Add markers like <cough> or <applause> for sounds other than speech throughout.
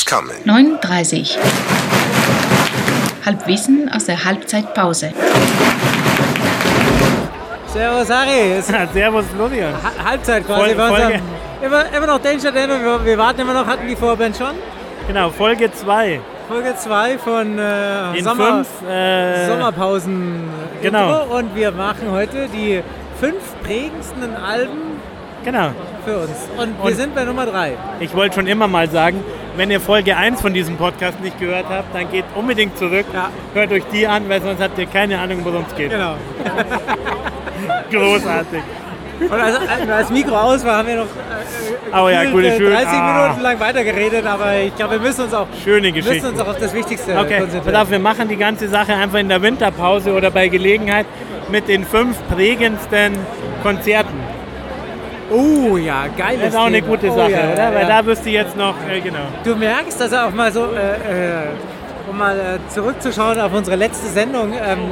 coming. 39. Halbwissen aus der Halbzeitpause. Servus Harry, es ist Servus Florian. Ha- Halbzeit quasi. Unserem- Folge. immer, immer noch Danger Dan wir, wir warten immer noch, hatten die Vorband schon. Genau, Folge 2 Folge 2 von äh, Sommer, 5. Äh, Sommerpausen Genau. Intro und wir machen heute die fünf prägendsten Alben Genau. für uns. Und wir Und- sind bei Nummer 3. Ich wollte schon immer mal sagen, wenn ihr Folge 1 von diesem Podcast nicht gehört habt, dann geht unbedingt zurück. Ja. Hört euch die an, weil sonst habt ihr keine Ahnung, worum es geht. Genau. <laughs> Großartig. Und als, als Mikro aus war, haben wir noch äh, Oh ja, gute, äh, schön. 30 Ah. Minuten lang weitergeredet, aber ich glaube, wir müssen uns auch, Schöne müssen uns auch auf das Wichtigste Okay, konzentrieren. auf, wir machen die ganze Sache einfach in der Winterpause oder bei Gelegenheit mit den fünf prägendsten Konzerten. Oh ja, geil. Das ist auch eine gute Sache, oder? Weil da wirst du jetzt noch, äh, genau. Du merkst, dass er auch mal so, äh, äh, um mal äh, zurückzuschauen auf unsere letzte Sendung ähm,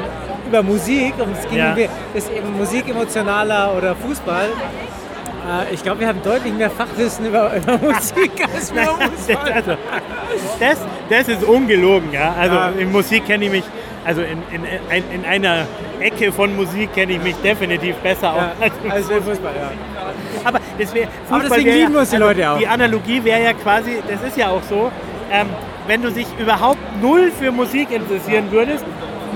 über Musik, und es ging Ja. um, ist eben Musik emotionaler oder Fußball. Äh, ich glaube, wir haben deutlich mehr Fachwissen über, <laughs> über Musik als wir <laughs> über Fußball. also, das, das ist ungelogen, ja. Also Ja. in Musik kenne ich mich, also in, in, in, in einer Ecke von Musik kenne ich mich definitiv besser Ja, aus. als als Fußball, ja. <laughs> Aber, das wär, Aber deswegen wär ja- lieben uns die Leute auch. Die Analogie wäre ja quasi, das ist ja auch so, ähm, wenn du dich überhaupt null für Musik interessieren würdest,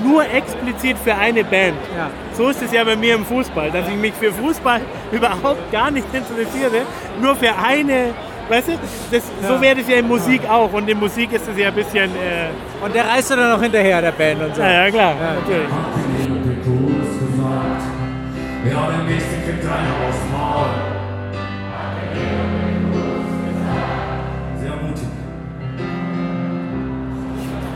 nur explizit für eine Band. Ja. So ist es ja bei mir im Fußball, dass ich mich für Fußball <laughs> überhaupt gar nicht interessiere, nur für eine, weißt du, das, so Ja. wäre das ja in Musik auch und in Musik ist es ja ein bisschen, äh, Und der reist du dann noch hinterher, der Band und so. ja, ja klar, Ja. natürlich.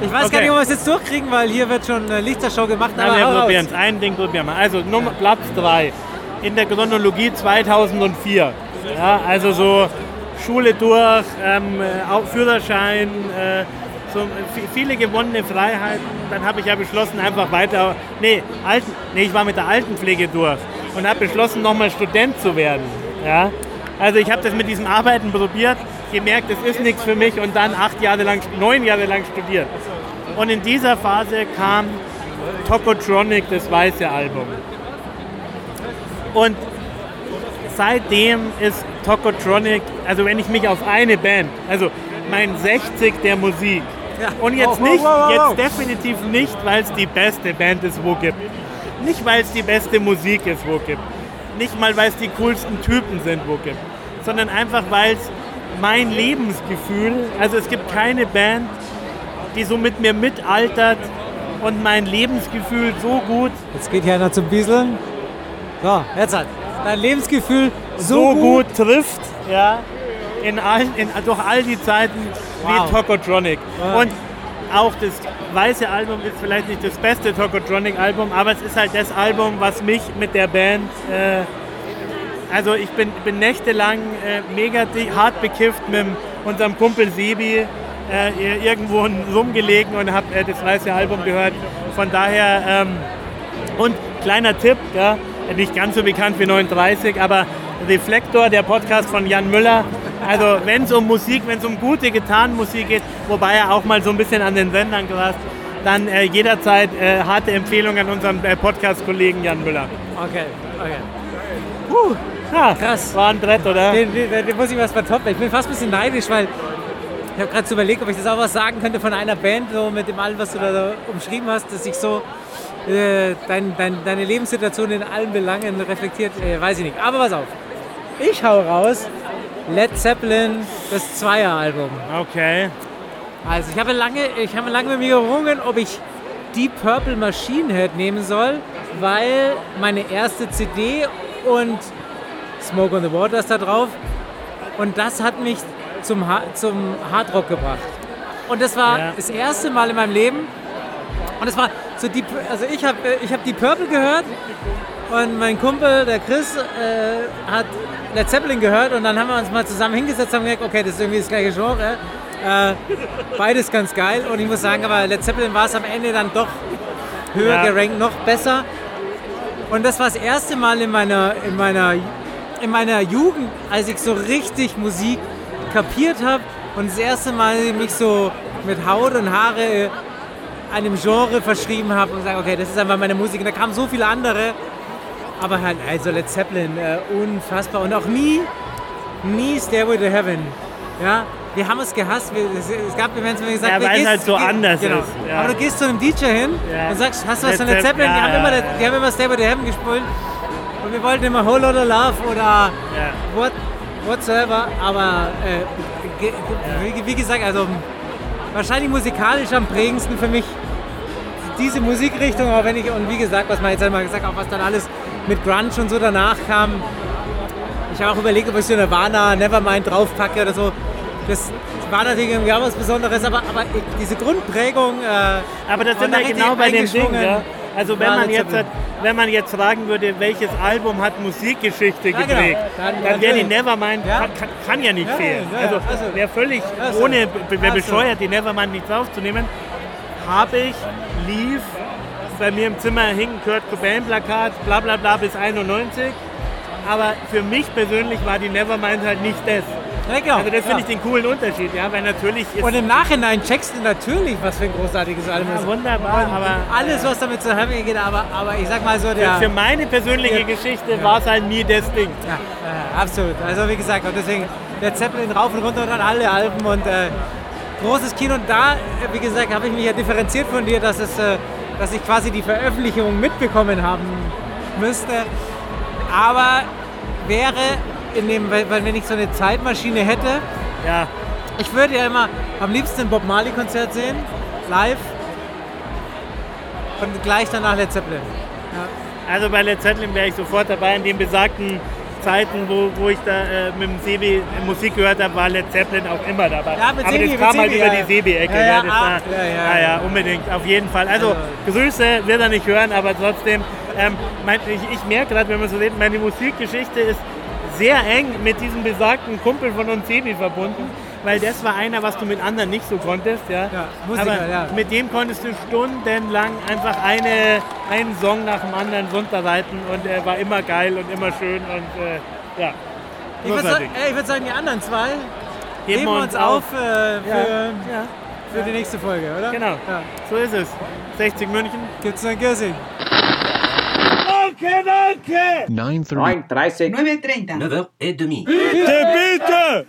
Ich weiß gar Okay. nicht, ob wir es jetzt durchkriegen, weil hier wird schon eine Lichtershow gemacht. Hau wir probieren es. Ein Ding probieren wir. Also Nummer, Platz 3 in der Chronologie 2004. Ja, also so Schule durch, ähm, äh, auch Führerschein, äh, so vi- viele gewonnene Freiheiten. Dann habe ich ja beschlossen, einfach weiter. Nee, Alten, nee, ich war mit der Altenpflege durch und habe beschlossen, nochmal Student zu werden. Ja? Also ich habe das mit diesem Arbeiten probiert, gemerkt, es ist nichts für mich und dann acht Jahre lang, neun Jahre lang studiert. Und in dieser Phase kam Tokotronic, das weiße Album. Und seitdem ist Tokotronic, also wenn ich mich auf eine Band, also mein 60 der Musik, Ja. und jetzt nicht, jetzt definitiv nicht, weil es die beste Band ist, wo gibt. Nicht, weil es die beste Musik ist, wo gibt. Nicht mal, weil es die coolsten Typen sind, wo gibt. Sondern einfach, weil es mein Lebensgefühl, also es gibt keine Band, die so mit mir mitaltert und mein Lebensgefühl so gut, Jetzt geht hier einer zum Bieseln. So, jetzt hat dein Lebensgefühl so, so gut trifft, ja, in allen, in, durch all die Zeiten Wow. wie Tokotronic. Wow. Und auch das weiße Album ist vielleicht nicht das beste Tokotronic-Album, aber es ist halt das Album, was mich mit der Band, äh, also ich bin, bin nächtelang äh, mega hart bekifft mit unserem Kumpel Sebi äh, irgendwo rumgelegen und habe äh, das weiße Album gehört. Von daher, ähm, und kleiner Tipp, ja, nicht ganz so bekannt wie 39, aber Reflektor, der Podcast von Jan Müller. Also wenn es um Musik, wenn es um gute Gitarrenmusik geht, wobei er auch mal so ein bisschen an den Sendern grast, dann äh, jederzeit äh, harte Empfehlung an unseren äh, Podcast-Kollegen Jan Müller. Okay, okay. Puh, ja, Krass. War ein Brett, oder? Den, den, den muss ich was vertoppen. Ich bin fast ein bisschen neidisch, weil ich habe gerade so überlegt, ob ich das auch was sagen könnte von einer Band, so mit dem allem, was du da umschrieben hast, dass sich so äh, dein, dein, deine Lebenssituation in allen Belangen reflektiert. Äh, weiß ich nicht. Aber pass auf. Ich hau raus. Led Zeppelin, das Zweier-Album. Okay. Also ich habe lange, ich habe lange mit mir gerungen, ob ich Deep Purple Machine Head nehmen soll, weil meine erste CD und Smoke on the Water ist da drauf. Und das hat mich zum, Ha- zum Hardrock gebracht. Und das war Ja. das erste Mal in meinem Leben. Und es war so die, also ich habe ich hab die Purple gehört und mein Kumpel, der Chris, äh, hat Led Zeppelin gehört und dann haben wir uns mal zusammen hingesetzt und haben gesagt, okay, das ist irgendwie das gleiche Genre. Äh, beides ganz geil und ich muss sagen, aber Led Zeppelin war es am Ende dann doch höher Ja. gerankt, noch besser. Und das war das erste Mal in meiner, in meiner, in meiner Jugend, als ich so richtig Musik kapiert habe Und das erste Mal mich so mit Haut und Haare äh, einem Genre verschrieben habe und sage, okay, das ist einfach meine Musik. Und da kamen so viele andere. Aber halt, also Led Zeppelin, äh, unfassbar. Und auch nie, nie Stairway to Heaven. Ja, wir haben es gehasst. Wir, es, es gab Events, wo wir gesagt Ja, wir weil es halt so anders genau. ist, ja. Aber du gehst zu einem DJ hin Ja. und sagst, hast du was von Led Zepp- Zeppelin? die, ja, haben ja, immer, ja. die haben immer Stairway to Heaven gespielt. Und wir wollten immer Whole Lotta Love oder Ja. what, whatsoever. Aber äh, ge- ge- wie, wie gesagt, also wahrscheinlich musikalisch am prägendsten für mich diese Musikrichtung, auch wenn ich, und wie gesagt, was man jetzt einmal gesagt hat, auch was dann alles mit Grunge und so danach kam. Ich habe auch überlegt, ob ich so Nirvana, Nevermind draufpacke oder so. Das war natürlich irgendwie auch was Besonderes, aber, aber diese Grundprägung. Äh, Aber das sind wir genau bei dem Ding. Ja? Also wenn man, jetzt, wenn man jetzt fragen würde, welches Album hat Musikgeschichte Ja, genau. geprägt, Dann- dann, dann wäre die Nevermind, Ja. kann, kann, ja nicht Ja, fehlen. also also- wäre völlig Also- ohne, wäre also- bescheuert, die Nevermind nicht draufzunehmen. Habe ich, lief, bei mir im Zimmer hing Kurt Cobain Plakat, bla bla bla bis 91. Aber für mich persönlich war die Nevermind halt nicht das. Ja, genau. Also das finde ja. ich den coolen Unterschied, ja, weil natürlich ist Und im Nachhinein checkst du natürlich, was für ein großartiges Album ja, ist. wunderbar, Und aber alles, was damit zu haben geht, aber, aber ich sag mal so, der. für meine persönliche. Geschichte war es halt nie das Ding. Ja, äh, absolut. Also wie gesagt, und deswegen der Zeppelin rauf und runter und dann alle Alben und äh, großes Kino. Und da, äh, wie gesagt, habe ich mich ja differenziert von dir, dass, es, äh, dass ich quasi die Veröffentlichung mitbekommen haben müsste. Aber wäre dem, weil, weil wenn ich so eine Zeitmaschine hätte, Ja, ich würde ja immer am liebsten ein Bob Marley Konzert sehen, live. Und gleich danach Led Zeppelin. also bei Led Zeppelin wäre ich sofort dabei. In den besagten Zeiten, wo, wo ich da äh, mit dem Sebi Musik gehört habe, war Led Zeppelin auch immer dabei. Ja, mit Aber Sebi, das kam halt Sebi, über ja. die Sebi-Ecke. Ja, ja, ah, ja, ja. ja, ja, unbedingt, auf jeden Fall. Also, Also- Grüße wird er nicht hören, aber trotzdem, ähm, mein, ich, ich merke gerade, wenn man so redet, meine Musikgeschichte ist sehr eng mit diesem besagten Kumpel von uns Sebi verbunden, weil das war einer, was du mit anderen nicht so konntest. Ja, Ja, Musiker, aber ja. mit dem konntest du stundenlang einfach eine, einen Song nach dem anderen runterreiten und er war immer geil und immer schön und äh, ja. Ich würde sagen, äh, würd sagen, die anderen zwei Heben heben wir uns auf äh, für, Ja, für die nächste Folge, oder? genau. So ist es. 60 München. Gibt's? Danke, danke! 9.30. 9.30. 9.30. 9h30. Bitte, bitte!